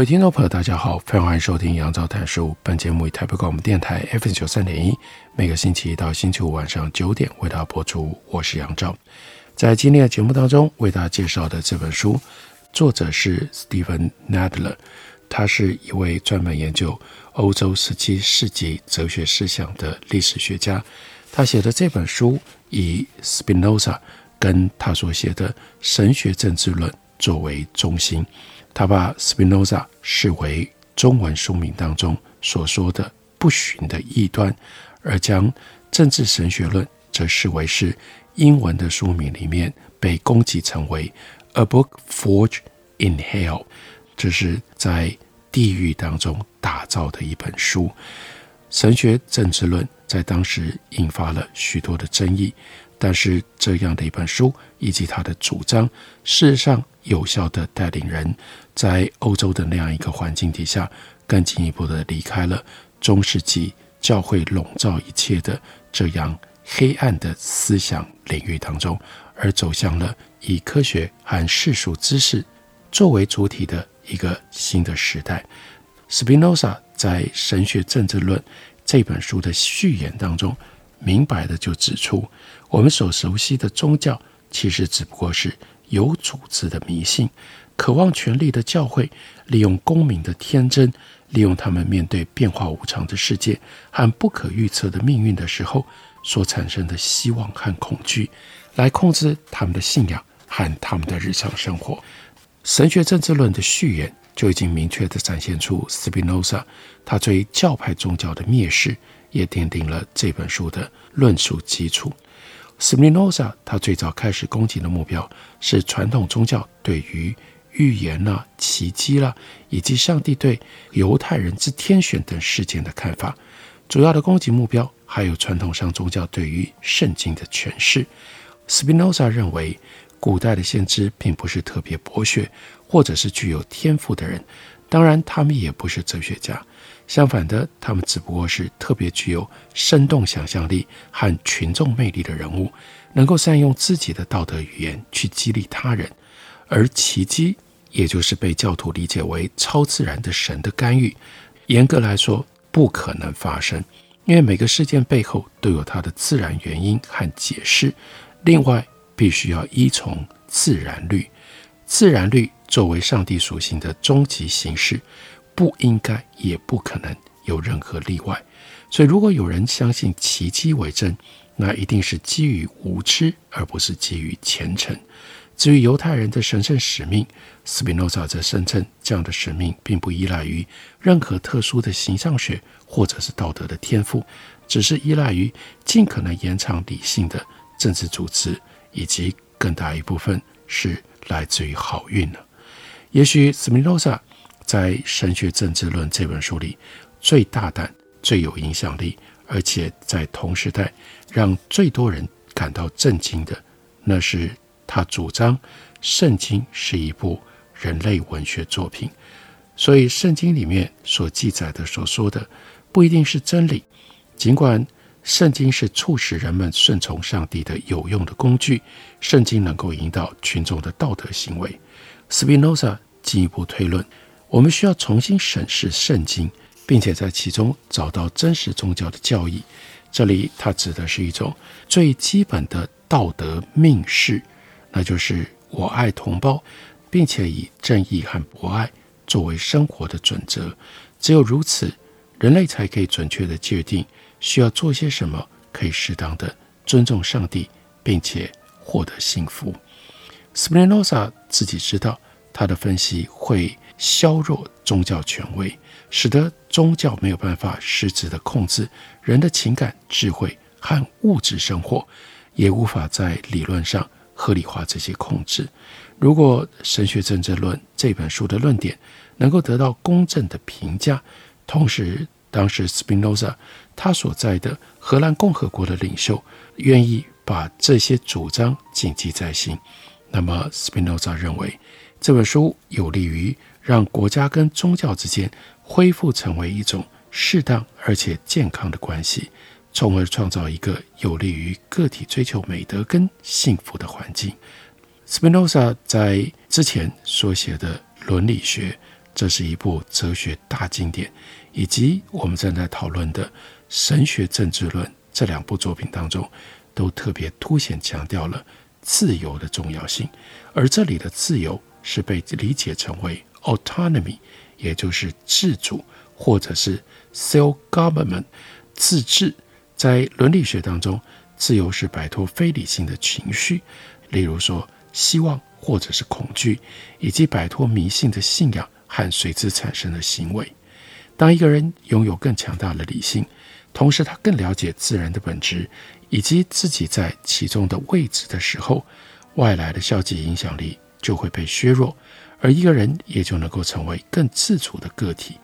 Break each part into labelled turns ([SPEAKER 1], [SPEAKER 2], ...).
[SPEAKER 1] 各位听众朋友，大家好，非常欢迎收听杨照谈书。本节目以台北广播电台 FM 九三点一，每个星期一到星期五晚上九点为大家播出。我是杨照，在今天的节目当中为大家介绍的这本书，作者是 Stephen Nadler，他是一位专门研究欧洲十七世纪哲学思想的历史学家。他写的这本书以 Spinoza 跟他所写的《神学政治论》作为中心。他把 Spinoza 视为中文书名当中所说的不寻的异端，而将政治神学论则视为是英文的书名里面被攻击成为 a book forged in hell，这是在地狱当中打造的一本书。神学政治论在当时引发了许多的争议。但是这样的一本书以及他的主张，事实上有效的带领人在欧洲的那样一个环境底下，更进一步地离开了中世纪教会笼罩一切的这样黑暗的思想领域当中，而走向了以科学和世俗知识作为主体的一个新的时代。斯宾诺莎在《神学政治论》这本书的序言当中，明白地就指出。我们所熟悉的宗教，其实只不过是有组织的迷信，渴望权力的教会，利用公民的天真，利用他们面对变化无常的世界和不可预测的命运的时候所产生的希望和恐惧，来控制他们的信仰和他们的日常生活。神学政治论的序言就已经明确地展现出斯宾诺萨他对教派宗教的蔑视，也奠定了这本书的论述基础。斯宾诺萨他最早开始攻击的目标是传统宗教对于预言啦、奇迹啦，以及上帝对犹太人之天选等事件的看法。主要的攻击目标还有传统上宗教对于圣经的诠释。斯宾诺萨认为，古代的先知并不是特别博学或者是具有天赋的人，当然他们也不是哲学家。相反的，他们只不过是特别具有生动想象力和群众魅力的人物，能够善用自己的道德语言去激励他人。而奇迹，也就是被教徒理解为超自然的神的干预，严格来说不可能发生，因为每个事件背后都有它的自然原因和解释。另外，必须要依从自然律，自然律作为上帝属性的终极形式。不应该，也不可能有任何例外。所以，如果有人相信奇迹为真，那一定是基于无知，而不是基于虔诚。至于犹太人的神圣使命，斯宾诺萨则声称，这样的使命并不依赖于任何特殊的形象学或者是道德的天赋，只是依赖于尽可能延长理性的政治组织，以及更大一部分是来自于好运了。也许斯宾诺萨。在《神学政治论》这本书里，最大胆、最有影响力，而且在同时代让最多人感到震惊的，那是他主张圣经是一部人类文学作品。所以，圣经里面所记载的、所说的，不一定是真理。尽管圣经是促使人们顺从上帝的有用的工具，圣经能够引导群众的道德行为。斯宾诺莎进一步推论。我们需要重新审视圣经，并且在其中找到真实宗教的教义。这里它指的是一种最基本的道德命式，那就是我爱同胞，并且以正义和博爱作为生活的准则。只有如此，人类才可以准确地界定需要做些什么，可以适当地尊重上帝，并且获得幸福。斯宾诺萨自己知道，他的分析会。削弱宗教权威，使得宗教没有办法实质的控制人的情感、智慧和物质生活，也无法在理论上合理化这些控制。如果《神学政治论》这本书的论点能够得到公正的评价，同时当时斯宾诺萨他所在的荷兰共和国的领袖愿意把这些主张谨记在心，那么斯宾诺萨认为这本书有利于让国家跟宗教之间恢复成为一种适当而且健康的关系。从而创造一个有利于个体追求美德跟幸福的环境。斯宾诺萨在之前所写的《伦理学》，这是一部哲学大经典，以及我们正在讨论的《神学政治论》这两部作品当中，都特别凸显强调了自由的重要性。而这里的自由是被理解成为 autonomy，也就是自主，或者是 self-government 自治。在伦理学当中，自由是摆脱非理性的情绪，例如说希望或者是恐惧，以及摆脱迷信的信仰和随之产生的行为。当一个人拥有更强大的理性，同时他更了解自然的本质以及自己在其中的位置的时候，外来的消极影响力就会被削弱，而一个人也就能够成为更自主的个体。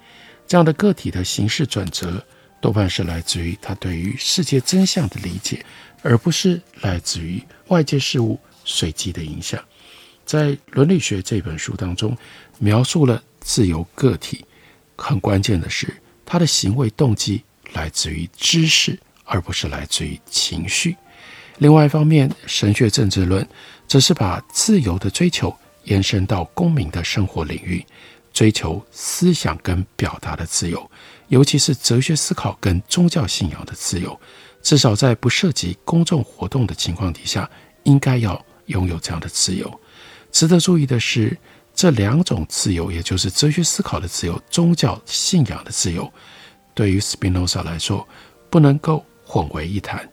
[SPEAKER 1] 这样的个体的行事准则。多半是来自于他对于世界真相的理解，而不是来自于外界事物随机的影响。在《伦理学》这本书当中，描述了自由个体。很关键的是，他的行为动机来自于知识，而不是来自于情绪。另外一方面，《神学政治论》则是把自由的追求延伸到公民的生活领域，追求思想跟表达的自由。尤其是哲学思考跟宗教信仰的自由，至少在不涉及公众活动的情况底下，应该要拥有这样的自由。值得注意的是，这两种自由，也就是哲学思考的自由、宗教信仰的自由，对于 Spinoza 来说，不能够混为一谈，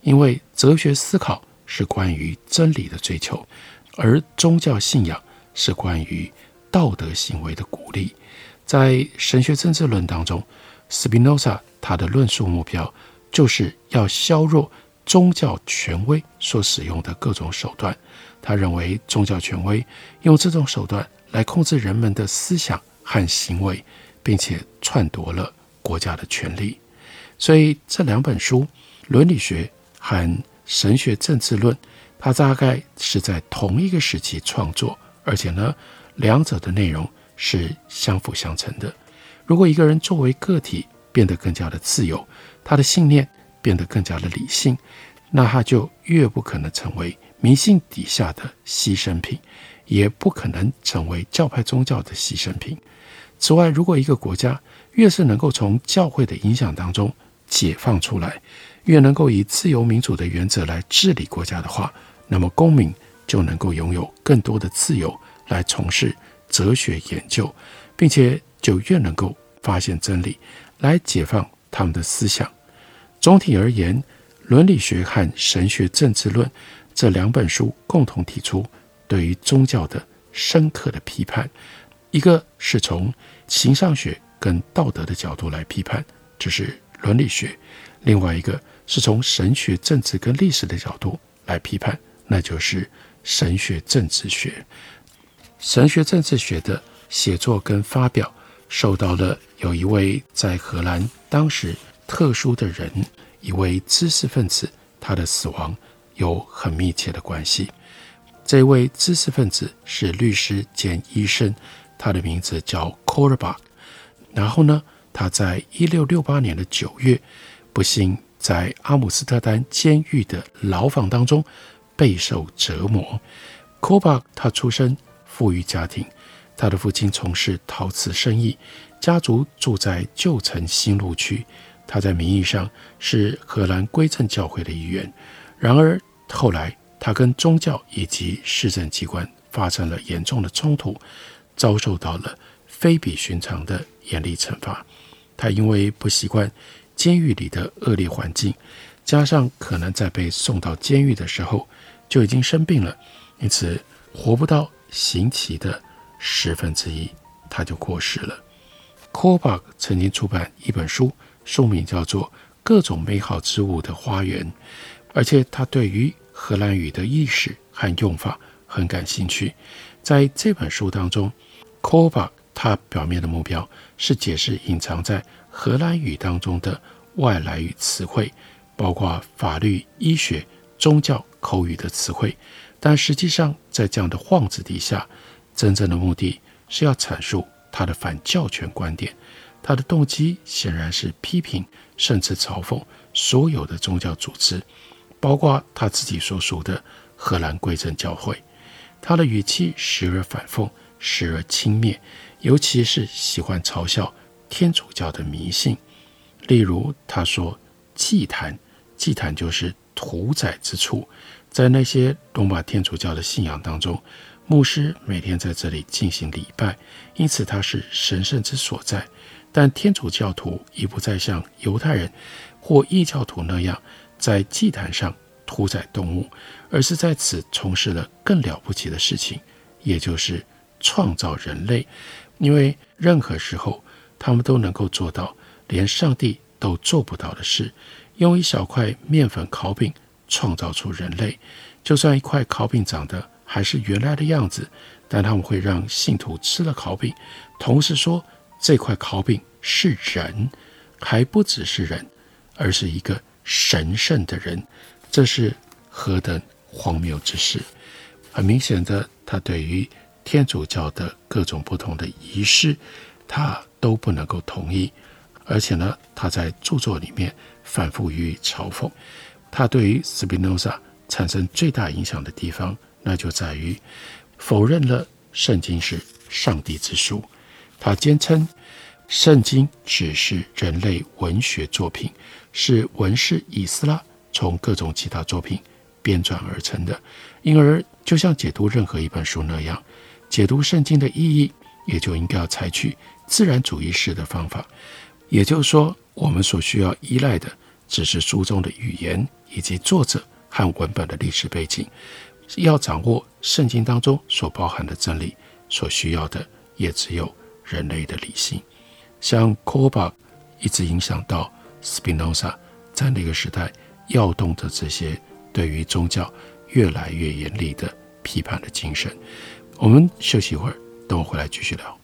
[SPEAKER 1] 因为哲学思考是关于真理的追求，而宗教信仰是关于道德行为的鼓励。在神学政治论当中，斯宾诺萨他的论述目标就是要削弱宗教权威所使用的各种手段。他认为宗教权威用这种手段来控制人们的思想和行为，并且篡夺了国家的权利。所以这两本书《伦理学》和《神学政治论》，它大概是在同一个时期创作，而且呢，两者的内容。是相辅相成的。如果一个人作为个体变得更加的自由，他的信念变得更加的理性，那他就越不可能成为迷信底下的牺牲品，也不可能成为教派宗教的牺牲品。此外，如果一个国家越是能够从教会的影响当中解放出来，越能够以自由民主的原则来治理国家的话，那么公民就能够拥有更多的自由来从事。哲学研究，并且就越能够发现真理，来解放他们的思想。总体而言，《伦理学》和《神学政治论》这两本书共同提出对于宗教的深刻的批判。一个是从形上学跟道德的角度来批判，这是伦理学；另外一个是从神学、政治跟历史的角度来批判，那就是神学政治学。神学政治学的写作跟发表，受到了有一位在荷兰当时特殊的人，一位知识分子，他的死亡有很密切的关系。这位知识分子是律师兼医生，他的名字叫 Korbach。然后呢，他在一六六八年的九月，不幸在阿姆斯特丹监狱的牢房当中备受折磨。k o b a 他出身。富裕家庭，他的父亲从事陶瓷生意，家族住在旧城新路区。他在名义上是荷兰归正教会的一员，然而后来他跟宗教以及市政机关发生了严重的冲突，遭受到了非比寻常的严厉惩罚。他因为不习惯监狱里的恶劣环境，加上可能在被送到监狱的时候就已经生病了，因此活不到。刑期的十分之一，他就过世了。Korbach 曾经出版一本书，书名叫做《各种美好之物的花园》，而且他对于荷兰语的意识和用法很感兴趣。在这本书当中，Kohlbach 他表面的目标是解释隐藏在荷兰语当中的外来语词汇，包括法律、医学、宗教、口语的词汇。但实际上，在这样的幌子底下，真正的目的是要阐述他的反教权观点。他的动机显然是批评甚至嘲讽所有的宗教组织，包括他自己所属的荷兰归正教会。他的语气时而反讽，时而轻蔑，尤其是喜欢嘲笑天主教的迷信。例如，他说：“祭坛，祭坛就是屠宰之处，在那些罗马天主教的信仰当中，牧师每天在这里进行礼拜，因此它是神圣之所在。”但天主教徒已不再像犹太人或异教徒那样在祭坛上屠宰动物，而是在此从事了更了不起的事情，也就是创造人类。因为任何时候，他们都能够做到连上帝都做不到的事：用一小块面粉烤饼创造出人类。就算一块烤饼长得还是原来的样子，但他们会让信徒吃了烤饼，同时说。这块烤饼是人，还不只是人，而是一个神圣的人。这是何等荒谬之事！很明显的，他对于天主教的各种不同的仪式，他都不能够同意。而且呢，他在著作里面反复予以嘲讽。他对于斯宾诺萨产生最大影响的地方，那就在于否认了圣经是上帝之书。他坚称，圣经只是人类文学作品，是文士以斯拉从各种其他作品编撰而成的。因而，就像解读任何一本书那样，解读圣经的意义也就应该要采取自然主义式的方法。也就是说，我们所需要依赖的只是书中的语言以及作者和文本的历史背景。要掌握圣经当中所包含的真理，所需要的也只有。人类的理性，像科尔巴一直影响到 Spinoza，，在那个时代跃动的这些对于宗教越来越严厉的批判的精神。我们休息一会儿，等我回来继续聊。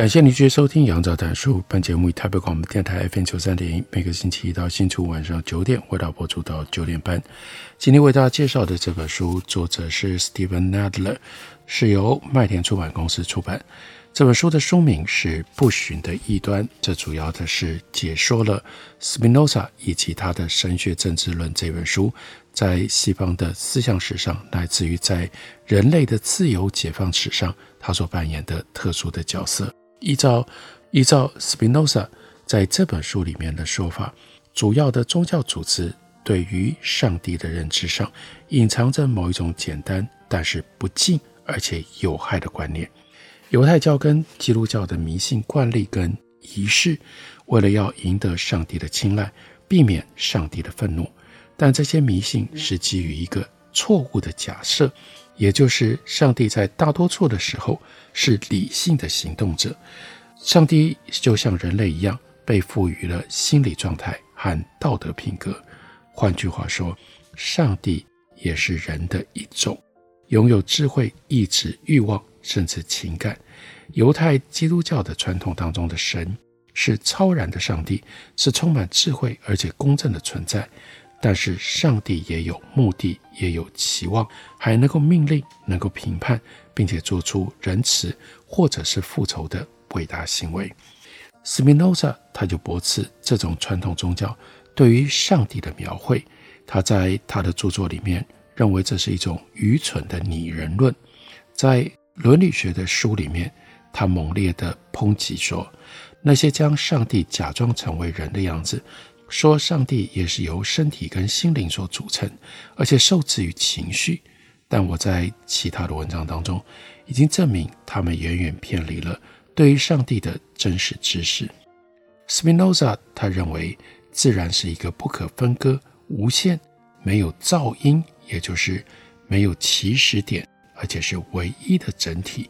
[SPEAKER 1] 感谢您继续收听《杨照谈书》。本节目以台北广播电台 FM 九三点一，每个星期一到星期五晚上九点，为大家播出到九点半。今天为大家介绍的这本书，作者是 Steven Nadler，是由麦田出版公司出版。这本书的书名是《不寻的异端》，这主要的是解说了斯宾诺萨以及他的《神学政治论》这本书在西方的思想史上，乃至于在人类的自由解放史上，他所扮演的特殊的角色。依照依照斯宾诺萨在这本书里面的说法，主要的宗教组织对于上帝的认知上，隐藏着某一种简单但是不敬而且有害的观念。犹太教跟基督教的迷信惯例跟仪式，为了要赢得上帝的青睐，避免上帝的愤怒，但这些迷信是基于一个错误的假设，也就是上帝在大多数的时候是理性的行动者。上帝就像人类一样，被赋予了心理状态和道德品格。换句话说，上帝也是人的一种，拥有智慧、意志、欲望。甚至情感，犹太基督教的传统当中的神是超然的上帝，是充满智慧而且公正的存在。但是上帝也有目的，也有期望，还能够命令，能够评判，并且做出仁慈或者是复仇的伟大行为。斯宾诺萨他就驳斥这种传统宗教对于上帝的描绘，他在他的著作里面认为这是一种愚蠢的拟人论，在。伦理学的书里面，他猛烈地抨击说，那些将上帝假装成为人的样子，说上帝也是由身体跟心灵所组成，而且受制于情绪。但我在其他的文章当中已经证明，他们远远偏离了对于上帝的真实知识。斯宾诺萨他认为，自然是一个不可分割、无限、没有噪音，也就是没有起始点。而且是唯一的整体，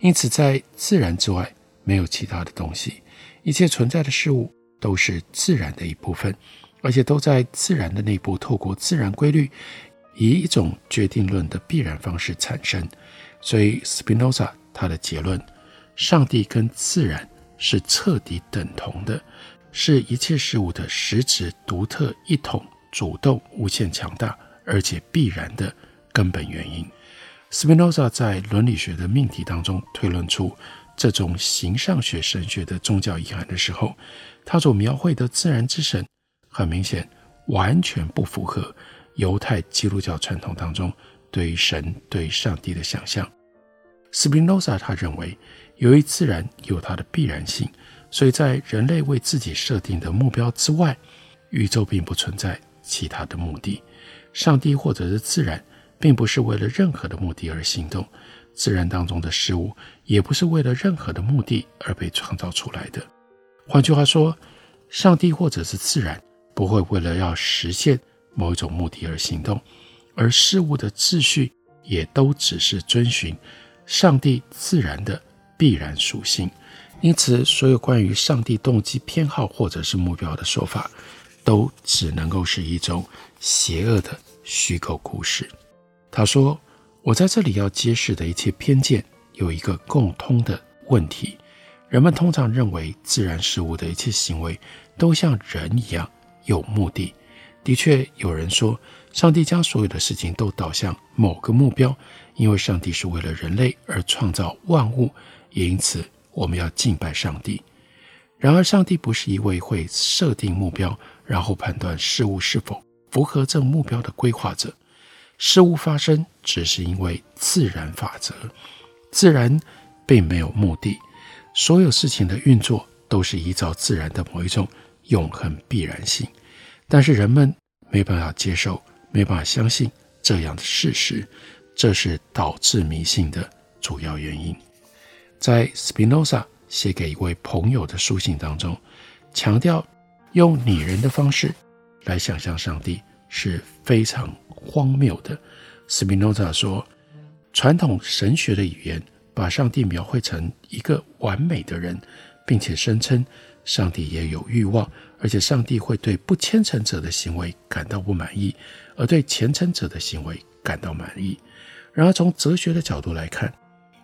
[SPEAKER 1] 因此在自然之外没有其他的东西，一切存在的事物都是自然的一部分，而且都在自然的内部，透过自然规律，以一种决定论的必然方式产生。所以，斯宾诺萨他的结论：上帝跟自然是彻底等同的，是一切事物的实质、独特、一统、主动、无限强大，而且必然的根本原因。斯宾诺萨在伦理学的命题当中推论出这种形上学神学的宗教意涵的时候，他所描绘的自然之神，很明显完全不符合犹太基督教传统当中对于神、对上帝的想象。斯宾诺萨他认为，由于自然有它的必然性，所以在人类为自己设定的目标之外，宇宙并不存在其他的目的，上帝或者是自然。并不是为了任何的目的而行动，自然当中的事物也不是为了任何的目的而被创造出来的。换句话说，上帝或者是自然不会为了要实现某一种目的而行动，而事物的秩序也都只是遵循上帝自然的必然属性。因此，所有关于上帝动机、偏好或者是目标的说法，都只能够是一种邪恶的虚构故事。他说：“我在这里要揭示的一切偏见有一个共通的问题：人们通常认为自然事物的一切行为都像人一样有目的。的确，有人说上帝将所有的事情都导向某个目标，因为上帝是为了人类而创造万物，也因此我们要敬拜上帝。然而，上帝不是一位会设定目标，然后判断事物是否符合这目标的规划者。”事物发生只是因为自然法则，自然并没有目的，所有事情的运作都是依照自然的某一种永恒必然性。但是人们没办法接受，没办法相信这样的事实，这是导致迷信的主要原因。在 Spinoza 写给一位朋友的书信当中，强调用拟人的方式来想象上帝是非常荒谬的，斯宾诺莎说，传统神学的语言把上帝描绘成一个完美的人，并且声称上帝也有欲望，而且上帝会对不虔诚者的行为感到不满意，而对虔诚者的行为感到满意。然而，从哲学的角度来看，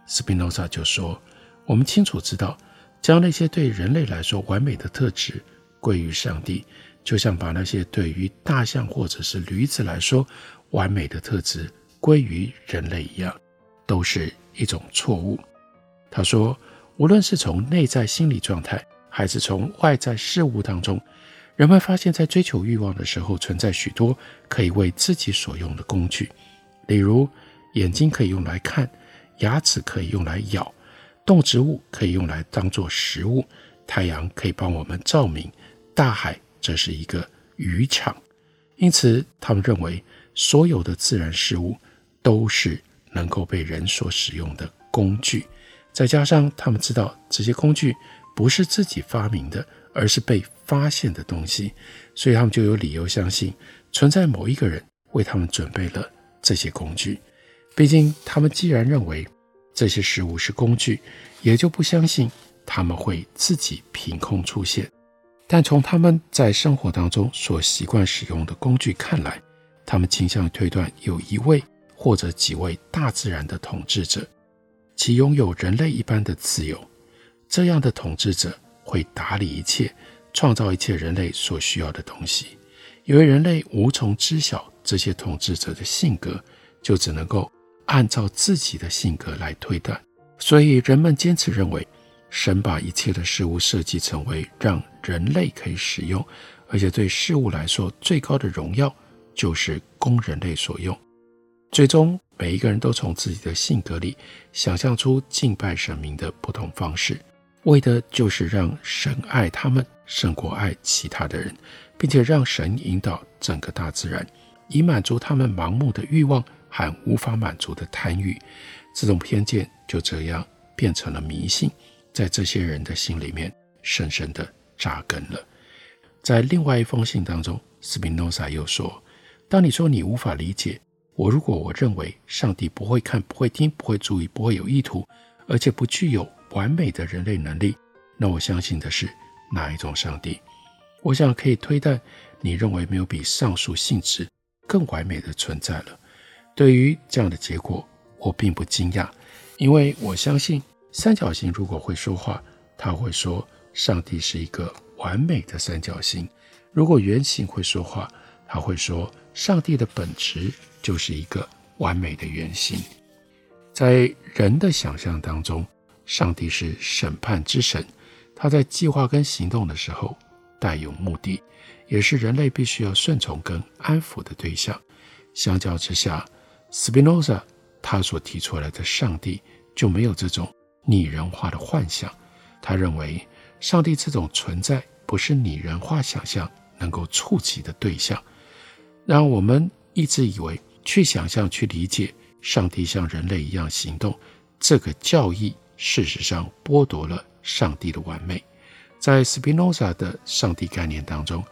[SPEAKER 1] 斯宾诺莎就说，我们清楚知道，将那些对人类来说完美的特质归于上帝。就像把那些对于大象或者是驴子来说完美的特质归于人类一样，都是一种错误。他说，无论是从内在心理状态，还是从外在事物当中，人们发现，在追求欲望的时候，存在许多可以为自己所用的工具。例如，眼睛可以用来看，牙齿可以用来咬，动植物可以用来当做食物，太阳可以帮我们照明，大海。则是一个渔场，因此他们认为所有的自然事物都是能够被人所使用的工具。再加上他们知道这些工具不是自己发明的，而是被发现的东西，所以他们就有理由相信存在某一个人为他们准备了这些工具。毕竟，他们既然认为这些事物是工具，也就不相信他们会自己凭空出现。但从他们在生活当中所习惯使用的工具看来，他们倾向推断有一位或者几位大自然的统治者。其拥有人类一般的自由，这样的统治者会打理一切，创造一切人类所需要的东西。因为人类无从知晓这些统治者的性格，就只能够按照自己的性格来推断。所以人们坚持认为，神把一切的事物设计成为让人类可以使用，而且对事物来说最高的荣耀就是供人类所用。最终，每一个人都从自己的性格里想象出敬拜神明的不同方式，为的就是让神爱他们胜过爱其他的人，并且让神引导整个大自然，以满足他们盲目的欲望和无法满足的贪欲。这种偏见就这样变成了迷信，在这些人的心里面深深地扎根了。在另外一封信当中，斯宾诺莎又说：“当你说你无法理解。”我如果我认为上帝不会看、不会听、不会注意、不会有意图，而且不具有完美的人类能力，那我相信的是哪一种上帝？我想可以推断，你认为没有比上述性质更完美的存在了。对于这样的结果，我并不惊讶，因为我相信三角形如果会说话，他会说上帝是一个完美的三角形；如果圆形会说话，他会说上帝的本质。就是一个完美的原型。在人的想象当中，上帝是审判之神，他在计划跟行动的时候带有目的，也是人类必须要顺从跟安抚的对象。相较之下，斯宾诺萨他所提出来的上帝就没有这种拟人化的幻想。他认为，上帝这种存在不是拟人化想象能够触及的对象，让我们一直以为。去想象、去理解上帝像人类一样行动，这个教义事实上剥夺了上帝的完美。在 Spinoza 的上帝概念当中，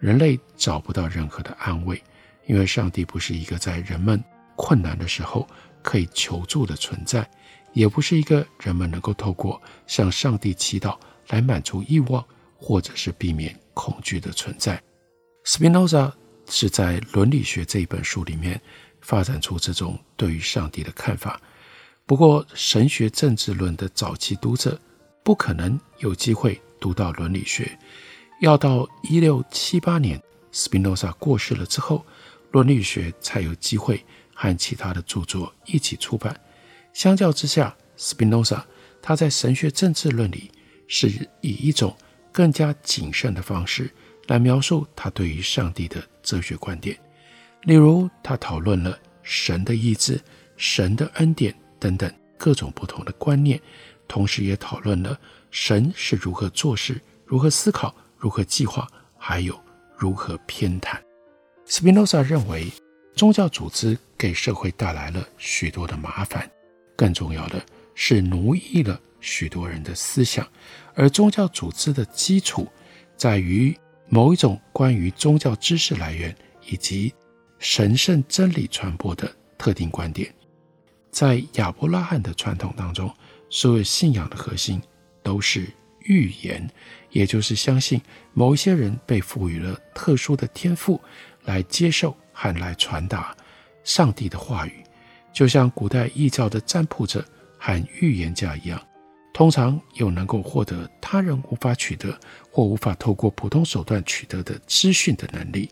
[SPEAKER 1] 人类找不到任何的安慰，因为上帝不是一个在人们困难的时候可以求助的存在，也不是一个人们能够透过向上帝祈祷来满足欲望或者是避免恐惧的存在。Spinoza。是在《伦理学》这一本书里面发展出这种对于上帝的看法。不过，神学政治论的早期读者不可能有机会读到伦理学，要到一六七八年斯宾诺萨过世了之后，伦理学才有机会和其他的著作一起出版。相较之下，斯宾诺萨他在神学政治论里是以一种更加谨慎的方式来描述他对于上帝的哲学观点，例如他讨论了神的意志、神的恩典等等各种不同的观念，同时也讨论了神是如何做事、如何思考、如何计划，还有如何偏袒。斯宾诺萨认为，宗教组织给社会带来了许多的麻烦，更重要的是奴役了许多人的思想，而宗教组织的基础在于。某一种关于宗教知识来源以及神圣真理传播的特定观点，在亚伯拉罕的传统当中，所有信仰的核心都是预言，也就是相信某一些人被赋予了特殊的天赋，来接受和来传达上帝的话语，就像古代异教的占卜者和预言家一样。通常有能够获得他人无法取得或无法透过普通手段取得的资讯的能力。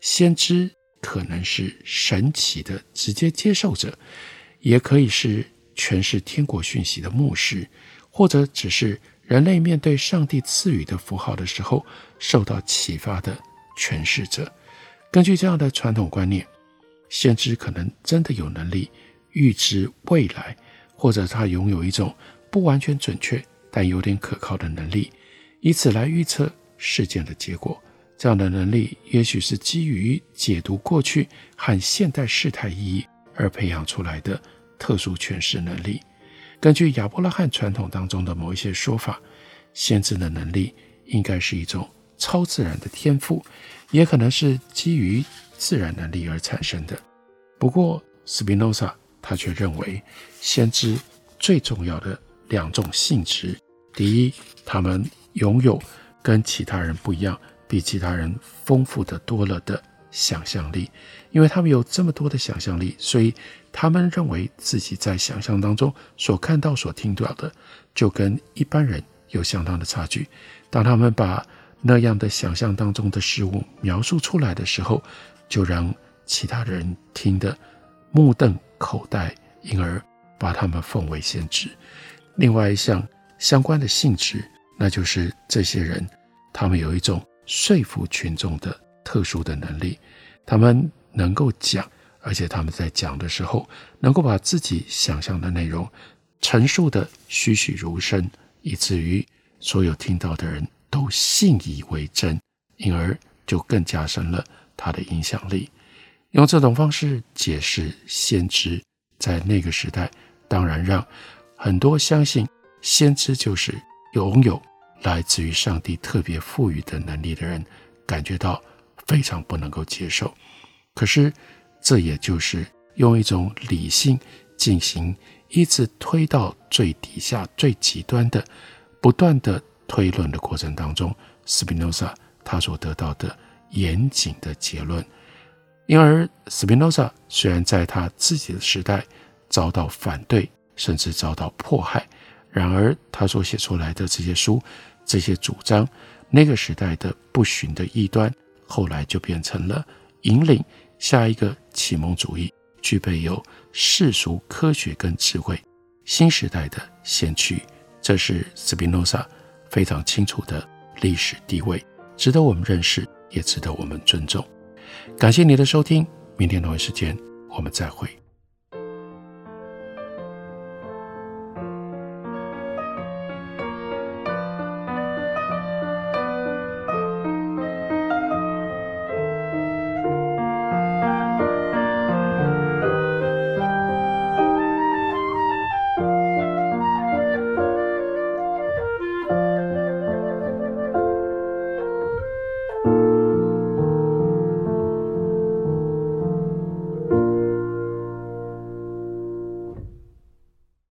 [SPEAKER 1] 先知可能是神奇的直接接受者，也可以是诠释天国讯息的牧师，或者只是人类面对上帝赐予的符号的时候受到启发的诠释者。根据这样的传统观念，先知可能真的有能力预知未来，或者他拥有一种。不完全准确，但有点可靠的能力，以此来预测事件的结果。这样的能力也许是基于解读过去和现代事态意义而培养出来的特殊诠释能力。根据亚伯拉罕传统当中的某一些说法，先知的能力应该是一种超自然的天赋，也可能是基于自然能力而产生的。不过，斯宾诺萨他却认为，先知最重要的两种性质：第一，他们拥有跟其他人不一样、比其他人丰富的多了的想象力，因为他们有这么多的想象力，所以他们认为自己在想象当中所看到、所听到的，就跟一般人有相当的差距。当他们把那样的想象当中的事物描述出来的时候，就让其他人听得目瞪口呆，因而把他们奉为先知。另外一项相关的性质，那就是这些人，他们有一种说服群众的特殊的能力，他们能够讲，而且他们在讲的时候，能够把自己想象的内容陈述得栩栩如生，以至于所有听到的人都信以为真，因而就更加深了他的影响力。用这种方式解释先知，在那个时代，当然让很多相信先知就是拥有来自于上帝特别赋予的能力的人，感觉到非常不能够接受。可是，这也就是用一种理性进行一直推到最底下、最极端的、不断的推论的过程当中，斯宾诺莎他所得到的严谨的结论。因而，斯宾诺莎虽然在他自己的时代遭到反对，甚至遭到迫害，然而他所写出来的这些书、这些主张，那个时代的不驯的异端，后来就变成了引领下一个启蒙主义，具备有世俗科学跟智慧新时代的先驱。这是斯宾诺莎非常清楚的历史地位，值得我们认识，也值得我们尊重。感谢你的收听，明天同一时间我们再会。